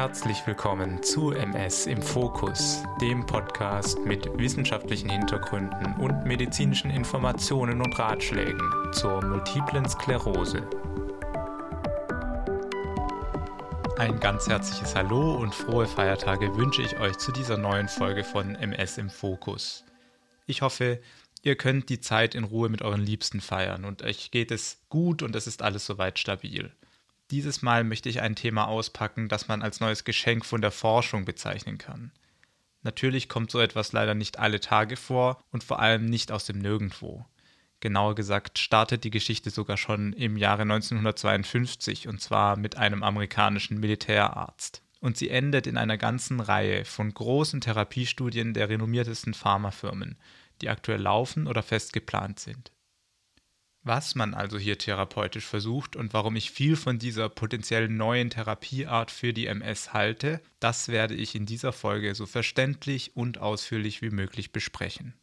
Herzlich willkommen zu MS im Fokus, dem Podcast mit wissenschaftlichen Hintergründen und medizinischen Informationen und Ratschlägen zur multiplen Sklerose. Ein ganz herzliches Hallo und frohe Feiertage wünsche ich euch zu dieser neuen Folge von MS im Fokus. Ich hoffe, ihr könnt die Zeit in Ruhe mit euren Liebsten feiern und euch geht es gut und es ist alles soweit stabil. Dieses Mal möchte ich ein Thema auspacken, das man als neues Geschenk von der Forschung bezeichnen kann. Natürlich kommt so etwas leider nicht alle Tage vor und vor allem nicht aus dem Nirgendwo. Genauer gesagt startet die Geschichte sogar schon im Jahre 1952 und zwar mit einem amerikanischen Militärarzt. Und sie endet in einer ganzen Reihe von großen Therapiestudien der renommiertesten Pharmafirmen, die aktuell laufen oder fest geplant sind. Was man also hier therapeutisch versucht und warum ich viel von dieser potenziell neuen Therapieart für die MS halte, das werde ich in dieser Folge so verständlich und ausführlich wie möglich besprechen.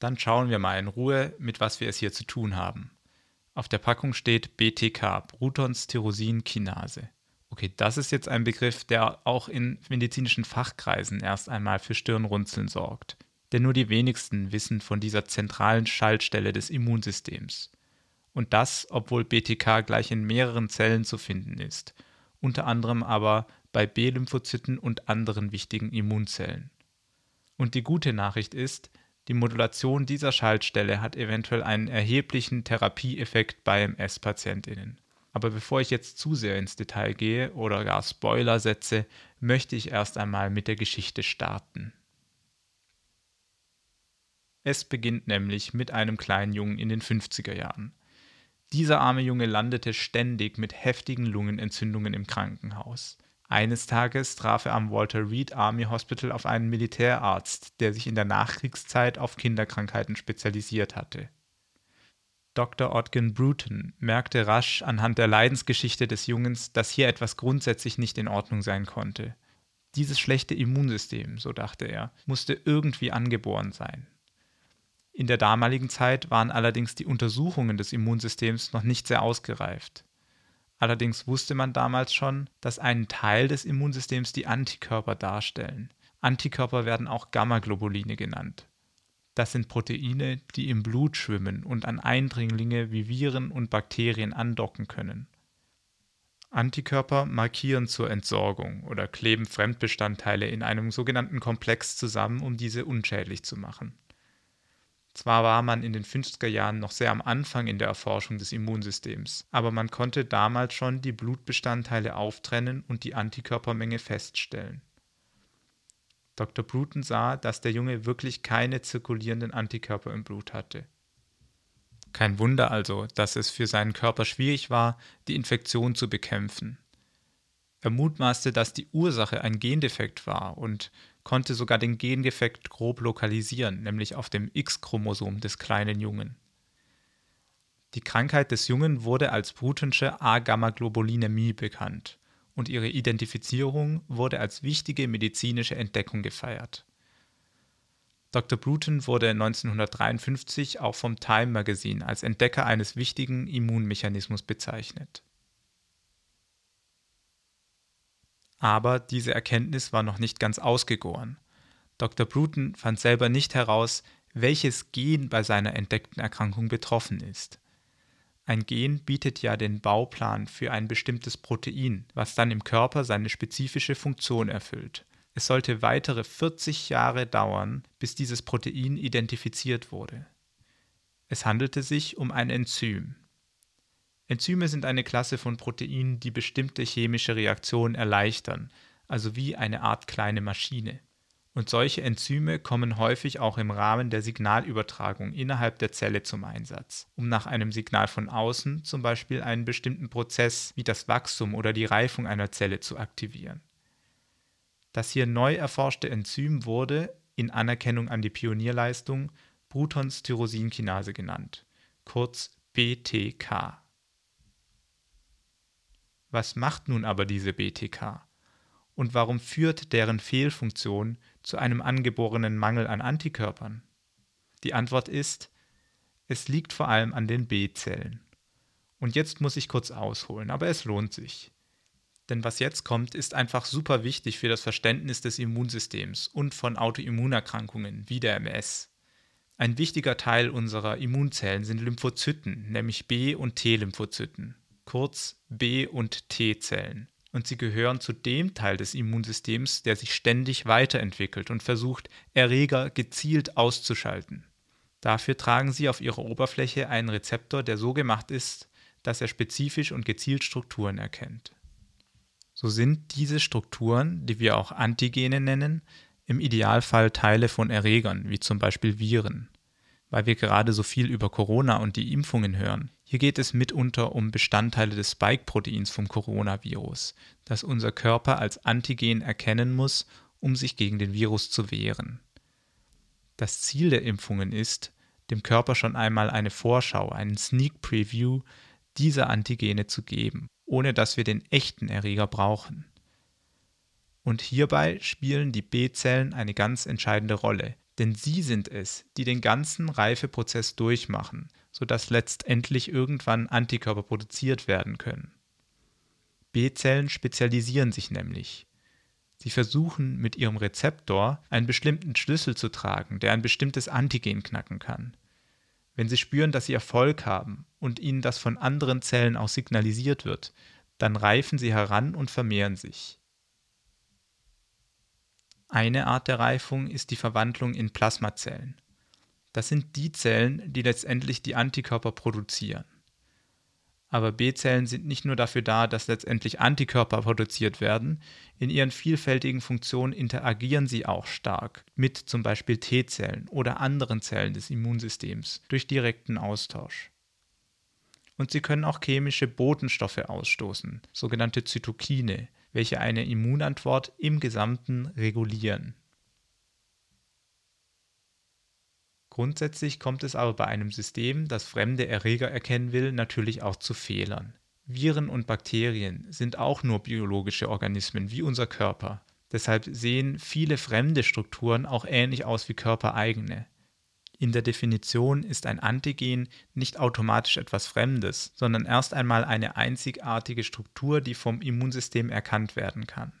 Dann schauen wir mal in Ruhe, mit was wir es hier zu tun haben. Auf der Packung steht BTK, Brutonsterosin-Kinase. Okay, das ist jetzt ein Begriff, der auch in medizinischen Fachkreisen erst einmal für Stirnrunzeln sorgt denn nur die wenigsten wissen von dieser zentralen Schaltstelle des Immunsystems. Und das, obwohl BTK gleich in mehreren Zellen zu finden ist, unter anderem aber bei B-Lymphozyten und anderen wichtigen Immunzellen. Und die gute Nachricht ist, die Modulation dieser Schaltstelle hat eventuell einen erheblichen Therapieeffekt bei MS-PatientInnen. Aber bevor ich jetzt zu sehr ins Detail gehe oder gar Spoiler setze, möchte ich erst einmal mit der Geschichte starten. Es beginnt nämlich mit einem kleinen Jungen in den 50er Jahren. Dieser arme Junge landete ständig mit heftigen Lungenentzündungen im Krankenhaus. Eines Tages traf er am Walter Reed Army Hospital auf einen Militärarzt, der sich in der Nachkriegszeit auf Kinderkrankheiten spezialisiert hatte. Dr. Odgen Bruton merkte rasch anhand der Leidensgeschichte des Jungens, dass hier etwas grundsätzlich nicht in Ordnung sein konnte. Dieses schlechte Immunsystem, so dachte er, musste irgendwie angeboren sein. In der damaligen Zeit waren allerdings die Untersuchungen des Immunsystems noch nicht sehr ausgereift. Allerdings wusste man damals schon, dass ein Teil des Immunsystems die Antikörper darstellen. Antikörper werden auch Gammaglobuline genannt. Das sind Proteine, die im Blut schwimmen und an Eindringlinge wie Viren und Bakterien andocken können. Antikörper markieren zur Entsorgung oder kleben Fremdbestandteile in einem sogenannten Komplex zusammen, um diese unschädlich zu machen. Zwar war man in den 50er Jahren noch sehr am Anfang in der Erforschung des Immunsystems, aber man konnte damals schon die Blutbestandteile auftrennen und die Antikörpermenge feststellen. Dr. Bruton sah, dass der Junge wirklich keine zirkulierenden Antikörper im Blut hatte. Kein Wunder also, dass es für seinen Körper schwierig war, die Infektion zu bekämpfen. Er mutmaßte, dass die Ursache ein Gendefekt war und konnte sogar den Gendefekt grob lokalisieren, nämlich auf dem X-Chromosom des kleinen Jungen. Die Krankheit des Jungen wurde als Brutensche A-Gamma-Globulinämie bekannt und ihre Identifizierung wurde als wichtige medizinische Entdeckung gefeiert. Dr. Bruton wurde 1953 auch vom Time Magazine als Entdecker eines wichtigen Immunmechanismus bezeichnet. Aber diese Erkenntnis war noch nicht ganz ausgegoren. Dr. Bruton fand selber nicht heraus, welches Gen bei seiner entdeckten Erkrankung betroffen ist. Ein Gen bietet ja den Bauplan für ein bestimmtes Protein, was dann im Körper seine spezifische Funktion erfüllt. Es sollte weitere 40 Jahre dauern, bis dieses Protein identifiziert wurde. Es handelte sich um ein Enzym. Enzyme sind eine Klasse von Proteinen, die bestimmte chemische Reaktionen erleichtern, also wie eine Art kleine Maschine. Und solche Enzyme kommen häufig auch im Rahmen der Signalübertragung innerhalb der Zelle zum Einsatz, um nach einem Signal von außen zum Beispiel einen bestimmten Prozess wie das Wachstum oder die Reifung einer Zelle zu aktivieren. Das hier neu erforschte Enzym wurde, in Anerkennung an die Pionierleistung, Bruton-Tyrosinkinase genannt, kurz BTK. Was macht nun aber diese BTK? Und warum führt deren Fehlfunktion zu einem angeborenen Mangel an Antikörpern? Die Antwort ist, Es liegt vor allem an den B-Zellen. Und jetzt muss ich kurz ausholen, aber es lohnt sich. Denn was jetzt kommt, ist einfach super wichtig für das Verständnis des Immunsystems und von Autoimmunerkrankungen wie der MS. Ein wichtiger Teil unserer Immunzellen sind Lymphozyten, nämlich B- und T-Lymphozyten, kurz B- und T-Zellen. Und sie gehören zu dem Teil des Immunsystems, der sich ständig weiterentwickelt und versucht, Erreger gezielt auszuschalten. Dafür tragen sie auf ihrer Oberfläche einen Rezeptor, der so gemacht ist, dass er spezifisch und gezielt Strukturen erkennt. So sind diese Strukturen, die wir auch Antigene nennen, im Idealfall Teile von Erregern, wie zum Beispiel Viren. Weil wir gerade so viel über Corona und die Impfungen hören. Hier geht es mitunter um Bestandteile des Spike-Proteins vom Coronavirus, das unser Körper als Antigen erkennen muss, um sich gegen den Virus zu wehren. Das Ziel der Impfungen ist, dem Körper schon einmal eine Vorschau, einen Sneak Preview dieser Antigene zu geben, ohne dass wir den echten Erreger brauchen. Und hierbei spielen die B-Zellen eine ganz entscheidende Rolle, denn sie sind es, die den ganzen Reifeprozess durchmachen, sodass letztendlich irgendwann Antikörper produziert werden können. B-Zellen spezialisieren sich nämlich. Sie versuchen mit ihrem Rezeptor einen bestimmten Schlüssel zu tragen, der ein bestimmtes Antigen knacken kann. Wenn sie spüren, dass sie Erfolg haben und ihnen das von anderen Zellen auch signalisiert wird, dann reifen sie heran und vermehren sich. Eine Art der Reifung ist die Verwandlung in Plasmazellen. Das sind die Zellen, die letztendlich die Antikörper produzieren. Aber B-Zellen sind nicht nur dafür da, dass letztendlich Antikörper produziert werden, in ihren vielfältigen Funktionen interagieren sie auch stark mit zum Beispiel T-Zellen oder anderen Zellen des Immunsystems durch direkten Austausch. Und sie können auch chemische Botenstoffe ausstoßen, sogenannte Zytokine, welche eine Immunantwort im Gesamten regulieren. Grundsätzlich kommt es aber bei einem System, das fremde Erreger erkennen will, natürlich auch zu Fehlern. Viren und Bakterien sind auch nur biologische Organismen wie unser Körper. Deshalb sehen viele fremde Strukturen auch ähnlich aus wie körpereigene. In der Definition ist ein Antigen nicht automatisch etwas Fremdes, sondern erst einmal eine einzigartige Struktur, die vom Immunsystem erkannt werden kann.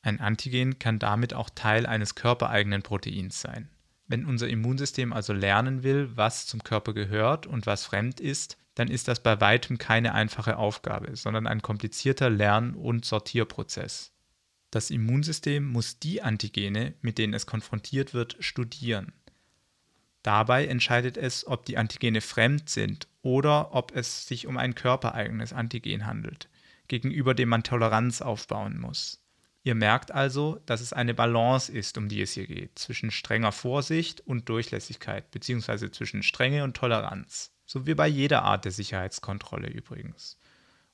Ein Antigen kann damit auch Teil eines körpereigenen Proteins sein. Wenn unser Immunsystem also lernen will, was zum Körper gehört und was fremd ist, dann ist das bei weitem keine einfache Aufgabe, sondern ein komplizierter Lern- und Sortierprozess. Das Immunsystem muss die Antigene, mit denen es konfrontiert wird, studieren. Dabei entscheidet es, ob die Antigene fremd sind oder ob es sich um ein körpereigenes Antigen handelt, gegenüber dem man Toleranz aufbauen muss. Ihr merkt also, dass es eine Balance ist, um die es hier geht, zwischen strenger Vorsicht und Durchlässigkeit, beziehungsweise zwischen Strenge und Toleranz. So wie bei jeder Art der Sicherheitskontrolle übrigens.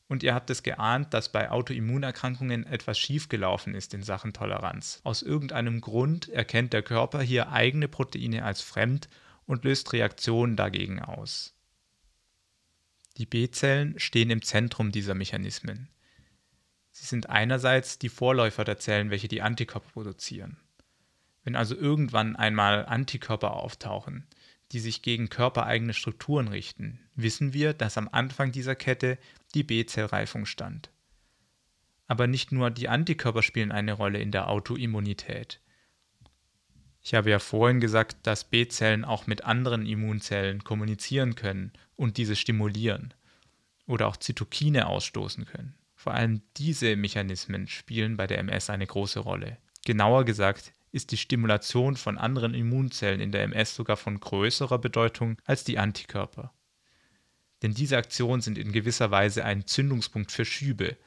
Und ihr habt es geahnt, dass bei Autoimmunerkrankungen etwas schiefgelaufen ist in Sachen Toleranz. Aus irgendeinem Grund erkennt der Körper hier eigene Proteine als fremd und löst Reaktionen dagegen aus. Die B-Zellen stehen im Zentrum dieser Mechanismen. Sie sind einerseits die Vorläufer der Zellen, welche die Antikörper produzieren. Wenn also irgendwann einmal Antikörper auftauchen, die sich gegen körpereigene Strukturen richten, wissen wir, dass am Anfang dieser Kette die B-Zellreifung stand. Aber nicht nur die Antikörper spielen eine Rolle in der Autoimmunität. Ich habe ja vorhin gesagt, dass B-Zellen auch mit anderen Immunzellen kommunizieren können und diese stimulieren oder auch Zytokine ausstoßen können. Vor allem diese Mechanismen spielen bei der MS eine große Rolle. Genauer gesagt ist die Stimulation von anderen Immunzellen in der MS sogar von größerer Bedeutung als die Antikörper. Denn diese Aktionen sind in gewisser Weise ein Zündungspunkt für Schübe,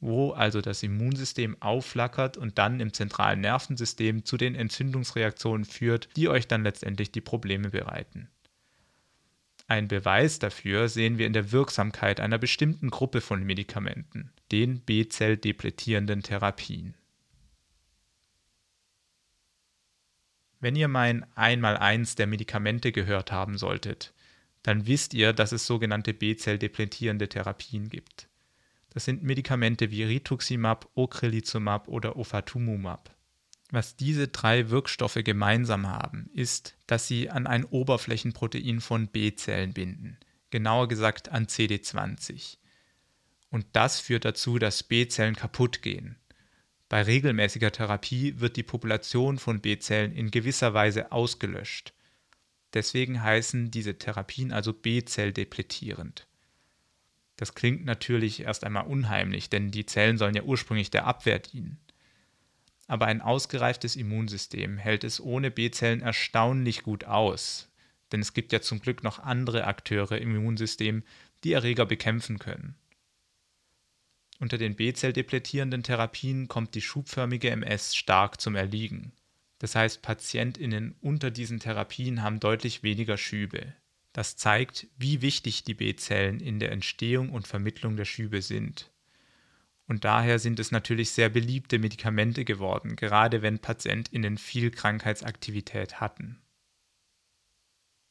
wo also das Immunsystem aufflackert und dann im zentralen Nervensystem zu den Entzündungsreaktionen führt, die euch dann letztendlich die Probleme bereiten. Ein Beweis dafür sehen wir in der Wirksamkeit einer bestimmten Gruppe von Medikamenten, den B-Zell-depletierenden Therapien. Wenn ihr mein Einmaleins der Medikamente gehört haben solltet, dann wisst ihr, dass es sogenannte B-Zell-depletierende Therapien gibt. Das sind Medikamente wie Rituximab, Ocrelizumab oder Ofatumumab. Was diese drei Wirkstoffe gemeinsam haben, ist, dass sie an ein Oberflächenprotein von B-Zellen binden, genauer gesagt an CD20. Und das führt dazu, dass B-Zellen kaputt gehen. Bei regelmäßiger Therapie wird die Population von B-Zellen in gewisser Weise ausgelöscht. Deswegen heißen diese Therapien also B-Zell-depletierend. Das klingt natürlich erst einmal unheimlich, denn die Zellen sollen ja ursprünglich der Abwehr dienen aber ein ausgereiftes Immunsystem hält es ohne B-Zellen erstaunlich gut aus. Denn es gibt ja zum Glück noch andere Akteure im Immunsystem, die Erreger bekämpfen können. Unter den B-Zell-depletierenden Therapien kommt die schubförmige MS stark zum Erliegen. Das heißt, PatientInnen unter diesen Therapien haben deutlich weniger Schübe. Das zeigt, wie wichtig die B-Zellen in der Entstehung und Vermittlung der Schübe sind. Und daher sind es natürlich sehr beliebte Medikamente geworden, gerade wenn PatientInnen viel Krankheitsaktivität hatten.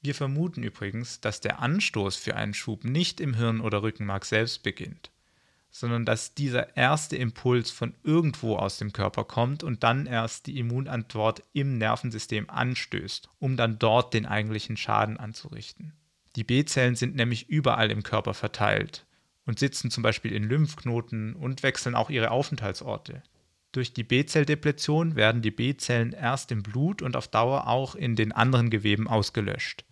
Wir vermuten übrigens, dass der Anstoß für einen Schub nicht im Hirn oder Rückenmark selbst beginnt, sondern dass dieser erste Impuls von irgendwo aus dem Körper kommt und dann erst die Immunantwort im Nervensystem anstößt, um dann dort den eigentlichen Schaden anzurichten. Die B-Zellen sind nämlich überall im Körper verteilt und sitzen zum Beispiel in Lymphknoten und wechseln auch ihre Aufenthaltsorte. Durch die B-Zelldepletion werden die B-Zellen erst im Blut und auf Dauer auch in den anderen Geweben ausgelöscht.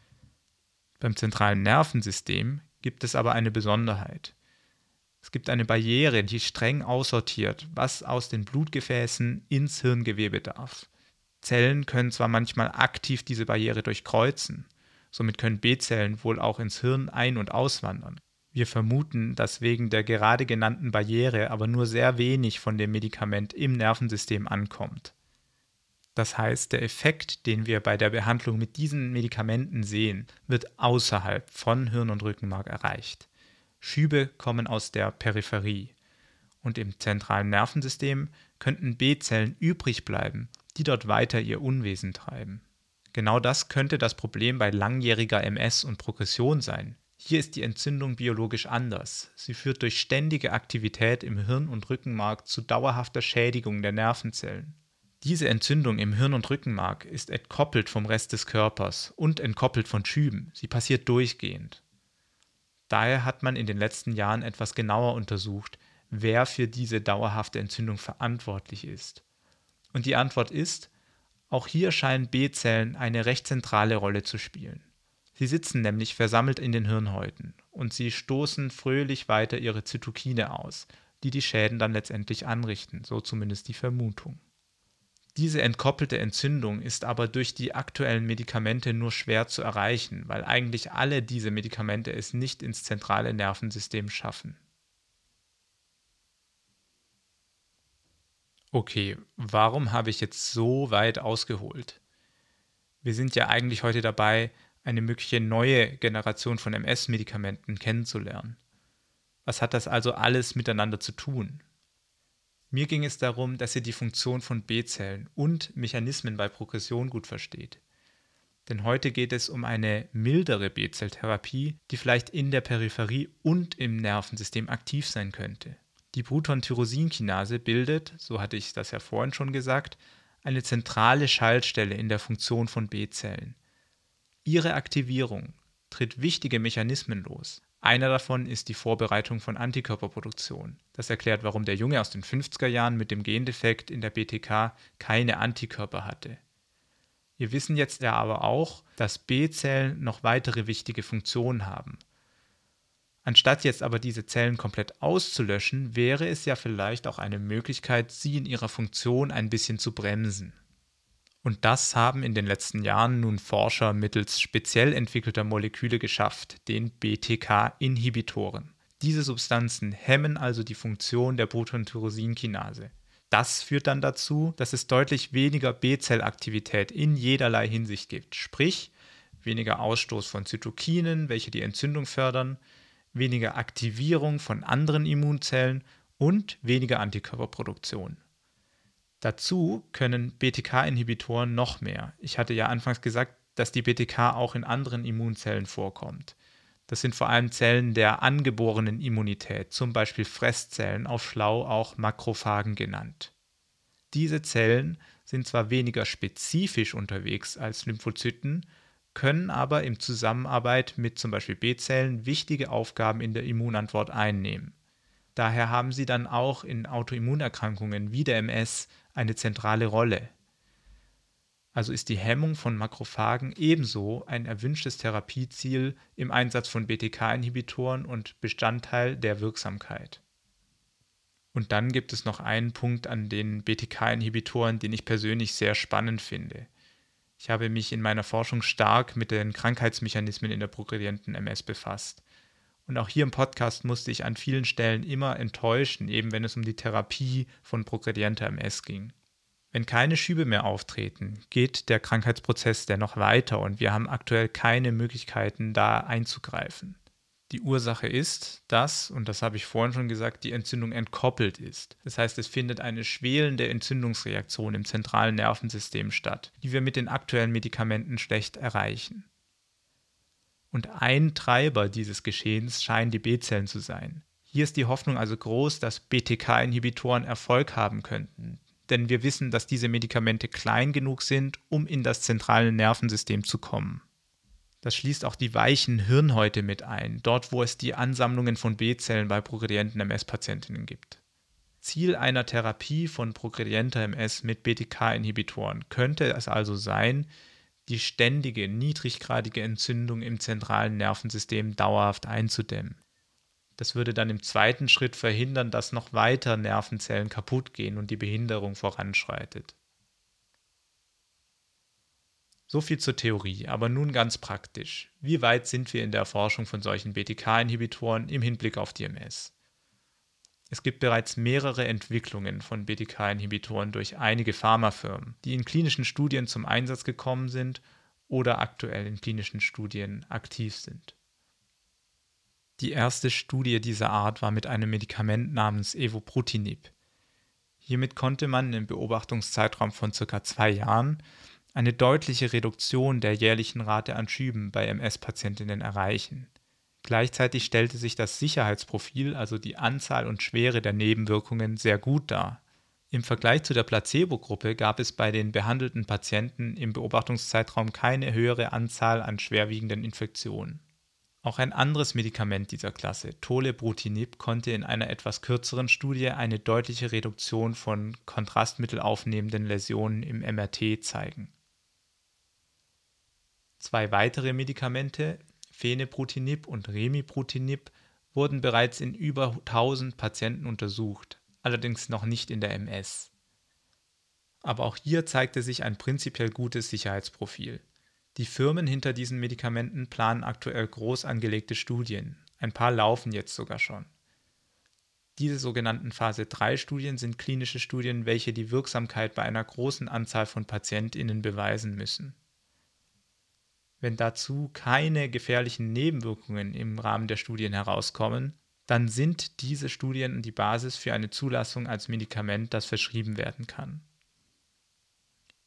Beim zentralen Nervensystem gibt es aber eine Besonderheit. Es gibt eine Barriere, die streng aussortiert, was aus den Blutgefäßen ins Hirngewebe darf. Zellen können zwar manchmal aktiv diese Barriere durchkreuzen, somit können B-Zellen wohl auch ins Hirn ein- und auswandern. Wir vermuten, dass wegen der gerade genannten Barriere aber nur sehr wenig von dem Medikament im Nervensystem ankommt. Das heißt, der Effekt, den wir bei der Behandlung mit diesen Medikamenten sehen, wird außerhalb von Hirn und Rückenmark erreicht. Schübe kommen aus der Peripherie. Und im zentralen Nervensystem könnten B-Zellen übrig bleiben, die dort weiter ihr Unwesen treiben. Genau das könnte das Problem bei langjähriger MS und Progression sein. Hier ist die Entzündung biologisch anders. Sie führt durch ständige Aktivität im Hirn und Rückenmark zu dauerhafter Schädigung der Nervenzellen. Diese Entzündung im Hirn und Rückenmark ist entkoppelt vom Rest des Körpers und entkoppelt von Schüben. Sie passiert durchgehend. Daher hat man in den letzten Jahren etwas genauer untersucht, wer für diese dauerhafte Entzündung verantwortlich ist. Und die Antwort ist, auch hier scheinen B-Zellen eine recht zentrale Rolle zu spielen. Sie sitzen nämlich versammelt in den Hirnhäuten und sie stoßen fröhlich weiter ihre Zytokine aus, die die Schäden dann letztendlich anrichten, so zumindest die Vermutung. Diese entkoppelte Entzündung ist aber durch die aktuellen Medikamente nur schwer zu erreichen, weil eigentlich alle diese Medikamente es nicht ins zentrale Nervensystem schaffen. Okay, warum habe ich jetzt so weit ausgeholt? Wir sind ja eigentlich heute dabei, eine mögliche neue Generation von MS-Medikamenten kennenzulernen. Was hat das also alles miteinander zu tun? Mir ging es darum, dass ihr die Funktion von B-Zellen und Mechanismen bei Progression gut versteht. Denn heute geht es um eine mildere B-Zelltherapie, die vielleicht in der Peripherie und im Nervensystem aktiv sein könnte. Die Bruton-Tyrosinkinase bildet, so hatte ich das ja vorhin schon gesagt, eine zentrale Schaltstelle in der Funktion von B-Zellen. Ihre Aktivierung tritt wichtige Mechanismen los. Einer davon ist die Vorbereitung von Antikörperproduktion. Das erklärt, warum der Junge aus den 50er Jahren mit dem Gendefekt in der BTK keine Antikörper hatte. Wir wissen jetzt ja aber auch, dass B-Zellen noch weitere wichtige Funktionen haben. Anstatt jetzt aber diese Zellen komplett auszulöschen, wäre es ja vielleicht auch eine Möglichkeit, sie in ihrer Funktion ein bisschen zu bremsen. Und das haben in den letzten Jahren nun Forscher mittels speziell entwickelter Moleküle geschafft, den BTK-Inhibitoren. Diese Substanzen hemmen also die Funktion der Protontyrosinkinase. Das führt dann dazu, dass es deutlich weniger B-Zellaktivität in jederlei Hinsicht gibt, sprich weniger Ausstoß von Zytokinen, welche die Entzündung fördern, weniger Aktivierung von anderen Immunzellen und weniger Antikörperproduktion. Dazu können BTK-Inhibitoren noch mehr. Ich hatte ja anfangs gesagt, dass die BTK auch in anderen Immunzellen vorkommt. Das sind vor allem Zellen der angeborenen Immunität, zum Beispiel Fresszellen, auf Schlau auch Makrophagen genannt. Diese Zellen sind zwar weniger spezifisch unterwegs als Lymphozyten, können aber in Zusammenarbeit mit zum Beispiel B-Zellen wichtige Aufgaben in der Immunantwort einnehmen. Daher haben sie dann auch in Autoimmunerkrankungen wie der MS eine zentrale Rolle. Also ist die Hemmung von Makrophagen ebenso ein erwünschtes Therapieziel im Einsatz von BTK-Inhibitoren und Bestandteil der Wirksamkeit. Und dann gibt es noch einen Punkt an den BTK-Inhibitoren, den ich persönlich sehr spannend finde. Ich habe mich in meiner Forschung stark mit den Krankheitsmechanismen in der progredienten MS befasst. Und auch hier im Podcast musste ich an vielen Stellen immer enttäuschen, eben wenn es um die Therapie von progredienter MS ging. Wenn keine Schübe mehr auftreten, geht der Krankheitsprozess dennoch weiter und wir haben aktuell keine Möglichkeiten, da einzugreifen. Die Ursache ist, dass, und das habe ich vorhin schon gesagt, die Entzündung entkoppelt ist. Das heißt, es findet eine schwelende Entzündungsreaktion im zentralen Nervensystem statt, die wir mit den aktuellen Medikamenten schlecht erreichen. Und ein Treiber dieses Geschehens scheinen die B-Zellen zu sein. Hier ist die Hoffnung also groß, dass BTK-Inhibitoren Erfolg haben könnten, denn wir wissen, dass diese Medikamente klein genug sind, um in das zentrale Nervensystem zu kommen. Das schließt auch die weichen Hirnhäute mit ein, dort wo es die Ansammlungen von B-Zellen bei progredienten MS-Patientinnen gibt. Ziel einer Therapie von progredienter MS mit BTK-Inhibitoren könnte es also sein, die ständige niedriggradige Entzündung im zentralen Nervensystem dauerhaft einzudämmen. Das würde dann im zweiten Schritt verhindern, dass noch weiter Nervenzellen kaputt gehen und die Behinderung voranschreitet. So viel zur Theorie, aber nun ganz praktisch. Wie weit sind wir in der Erforschung von solchen BTK-Inhibitoren im Hinblick auf die MS? Es gibt bereits mehrere Entwicklungen von BTK-Inhibitoren durch einige Pharmafirmen, die in klinischen Studien zum Einsatz gekommen sind oder aktuell in klinischen Studien aktiv sind. Die erste Studie dieser Art war mit einem Medikament namens Evobrutinib. Hiermit konnte man im Beobachtungszeitraum von ca. zwei Jahren eine deutliche Reduktion der jährlichen Rate an Schüben bei MS-Patientinnen erreichen. Gleichzeitig stellte sich das Sicherheitsprofil, also die Anzahl und Schwere der Nebenwirkungen, sehr gut dar. Im Vergleich zu der Placebo-Gruppe gab es bei den behandelten Patienten im Beobachtungszeitraum keine höhere Anzahl an schwerwiegenden Infektionen. Auch ein anderes Medikament dieser Klasse, Tolebrutinib, konnte in einer etwas kürzeren Studie eine deutliche Reduktion von kontrastmittelaufnehmenden Läsionen im MRT zeigen. Zwei weitere Medikamente, Phenebrutinib und Remibrutinib, wurden bereits in über 1000 Patienten untersucht, allerdings noch nicht in der MS. Aber auch hier zeigte sich ein prinzipiell gutes Sicherheitsprofil. Die Firmen hinter diesen Medikamenten planen aktuell groß angelegte Studien, ein paar laufen jetzt sogar schon. Diese sogenannten Phase 3 Studien sind klinische Studien, welche die Wirksamkeit bei einer großen Anzahl von Patientinnen beweisen müssen. Wenn dazu keine gefährlichen Nebenwirkungen im Rahmen der Studien herauskommen, dann sind diese Studien die Basis für eine Zulassung als Medikament, das verschrieben werden kann.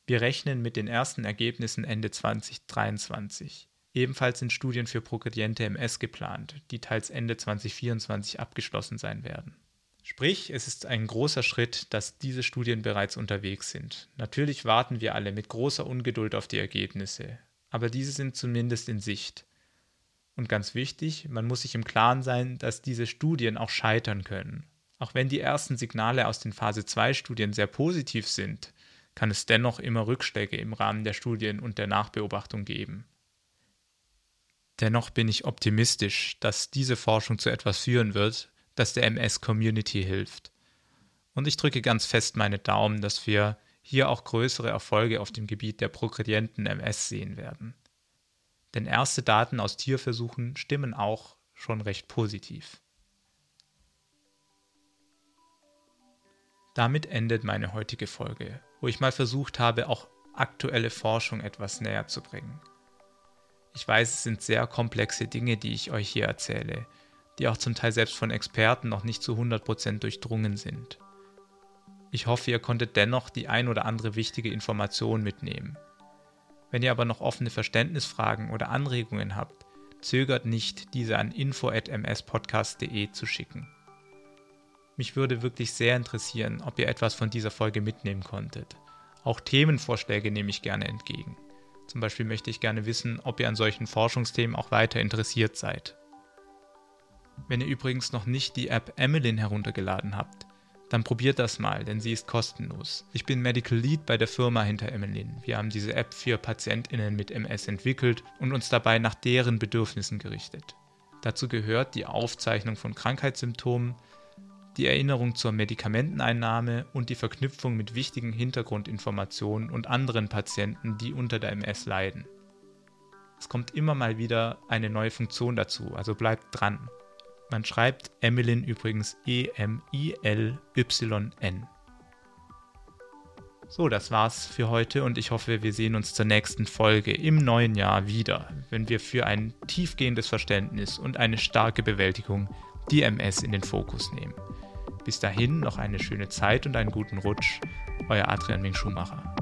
Wir rechnen mit den ersten Ergebnissen Ende 2023. Ebenfalls sind Studien für progrediente MS geplant, die teils Ende 2024 abgeschlossen sein werden. Sprich, es ist ein großer Schritt, dass diese Studien bereits unterwegs sind. Natürlich warten wir alle mit großer Ungeduld auf die Ergebnisse, aber diese sind zumindest in Sicht. Und ganz wichtig, man muss sich im Klaren sein, dass diese Studien auch scheitern können. Auch wenn die ersten Signale aus den Phase 2 Studien sehr positiv sind, kann es dennoch immer Rückschläge im Rahmen der Studien und der Nachbeobachtung geben. Dennoch bin ich optimistisch, dass diese Forschung zu etwas führen wird, das der MS-Community hilft. Und ich drücke ganz fest meine Daumen, dass wir hier auch größere Erfolge auf dem Gebiet der progredienten MS sehen werden. Denn erste Daten aus Tierversuchen stimmen auch schon recht positiv. Damit endet meine heutige Folge, wo ich mal versucht habe, auch aktuelle Forschung etwas näher zu bringen. Ich weiß, es sind sehr komplexe Dinge, die ich euch hier erzähle, die auch zum Teil selbst von Experten noch nicht zu 100% durchdrungen sind. Ich hoffe, ihr konntet dennoch die ein oder andere wichtige Information mitnehmen. Wenn ihr aber noch offene Verständnisfragen oder Anregungen habt, zögert nicht, diese an info@mspodcast.de zu schicken. Mich würde wirklich sehr interessieren, ob ihr etwas von dieser Folge mitnehmen konntet. Auch Themenvorschläge nehme ich gerne entgegen. Zum Beispiel möchte ich gerne wissen, ob ihr an solchen Forschungsthemen auch weiter interessiert seid. Wenn ihr übrigens noch nicht die App Emmeline heruntergeladen habt, dann probiert das mal, denn sie ist kostenlos. Ich bin Medical Lead bei der Firma hinter Emmeline. Wir haben diese App für PatientInnen mit MS entwickelt und uns dabei nach deren Bedürfnissen gerichtet. Dazu gehört die Aufzeichnung von Krankheitssymptomen, die Erinnerung zur Medikamenteneinnahme und die Verknüpfung mit wichtigen Hintergrundinformationen und anderen Patienten, die unter der MS leiden. Es kommt immer mal wieder eine neue Funktion dazu, also bleibt dran. Man schreibt Emilyn übrigens E-M-I-L-Y-N. So, das war's für heute und ich hoffe, wir sehen uns zur nächsten Folge im neuen Jahr wieder, wenn wir für ein tiefgehendes Verständnis und eine starke Bewältigung die MS in den Fokus nehmen. Bis dahin noch eine schöne Zeit und einen guten Rutsch. Euer Adrian Ming Schumacher.